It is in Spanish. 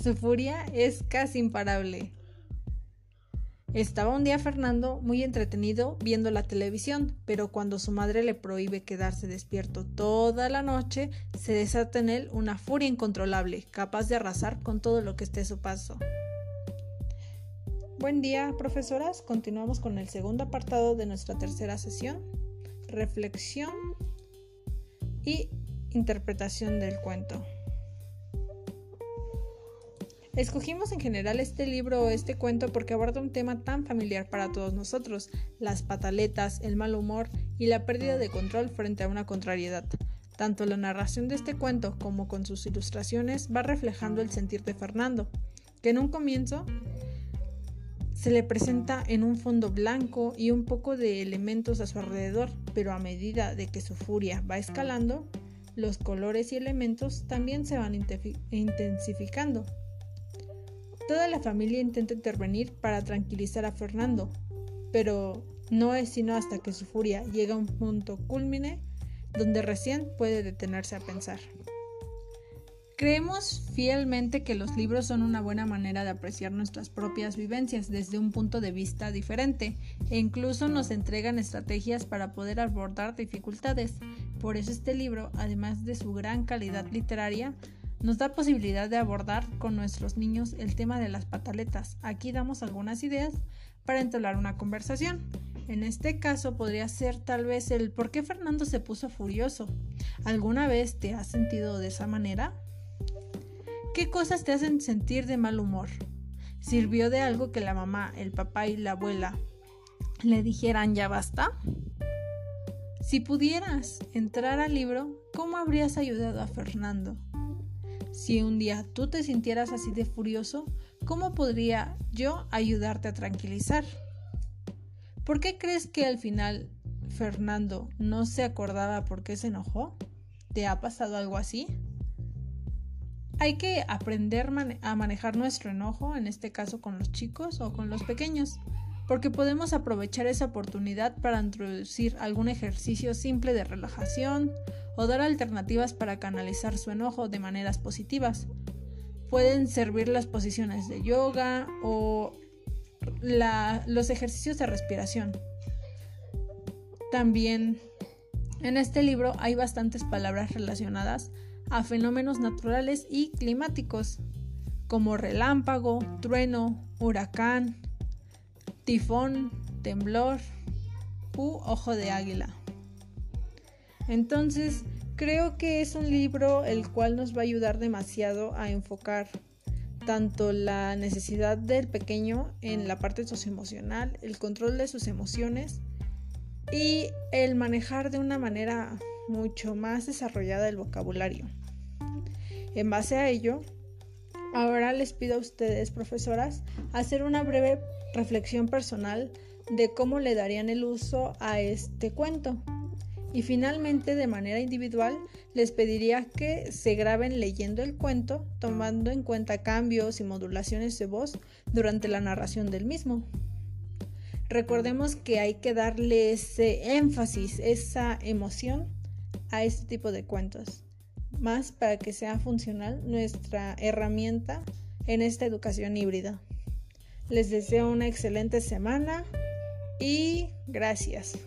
Su furia es casi imparable. Estaba un día Fernando muy entretenido viendo la televisión, pero cuando su madre le prohíbe quedarse despierto toda la noche, se desata en él una furia incontrolable, capaz de arrasar con todo lo que esté a su paso. Buen día, profesoras. Continuamos con el segundo apartado de nuestra tercera sesión, reflexión y interpretación del cuento. Escogimos en general este libro o este cuento porque aborda un tema tan familiar para todos nosotros, las pataletas, el mal humor y la pérdida de control frente a una contrariedad. Tanto la narración de este cuento como con sus ilustraciones va reflejando el sentir de Fernando, que en un comienzo se le presenta en un fondo blanco y un poco de elementos a su alrededor, pero a medida de que su furia va escalando, los colores y elementos también se van intensificando. Toda la familia intenta intervenir para tranquilizar a Fernando, pero no es sino hasta que su furia llega a un punto culmine donde recién puede detenerse a pensar. Creemos fielmente que los libros son una buena manera de apreciar nuestras propias vivencias desde un punto de vista diferente e incluso nos entregan estrategias para poder abordar dificultades. Por eso este libro, además de su gran calidad literaria, nos da posibilidad de abordar con nuestros niños el tema de las pataletas. Aquí damos algunas ideas para entablar una conversación. En este caso podría ser tal vez el por qué Fernando se puso furioso. ¿Alguna vez te has sentido de esa manera? ¿Qué cosas te hacen sentir de mal humor? ¿Sirvió de algo que la mamá, el papá y la abuela le dijeran ya basta? Si pudieras entrar al libro, ¿cómo habrías ayudado a Fernando? Si un día tú te sintieras así de furioso, ¿cómo podría yo ayudarte a tranquilizar? ¿Por qué crees que al final Fernando no se acordaba por qué se enojó? ¿Te ha pasado algo así? Hay que aprender a manejar nuestro enojo, en este caso con los chicos o con los pequeños, porque podemos aprovechar esa oportunidad para introducir algún ejercicio simple de relajación o dar alternativas para canalizar su enojo de maneras positivas. Pueden servir las posiciones de yoga o los ejercicios de respiración. También en este libro hay bastantes palabras relacionadas a fenómenos naturales y climáticos, como relámpago, trueno, huracán, tifón, temblor u ojo de águila. Entonces, creo que es un libro el cual nos va a ayudar demasiado a enfocar tanto la necesidad del pequeño en la parte socioemocional, el control de sus emociones y el manejar de una manera mucho más desarrollada el vocabulario. En base a ello, ahora les pido a ustedes, profesoras, hacer una breve reflexión personal de cómo le darían el uso a este cuento. Y finalmente, de manera individual, les pediría que se graben leyendo el cuento, tomando en cuenta cambios y modulaciones de voz durante la narración del mismo. Recordemos que hay que darle ese énfasis, esa emoción a este tipo de cuentos, más para que sea funcional nuestra herramienta en esta educación híbrida. Les deseo una excelente semana y gracias.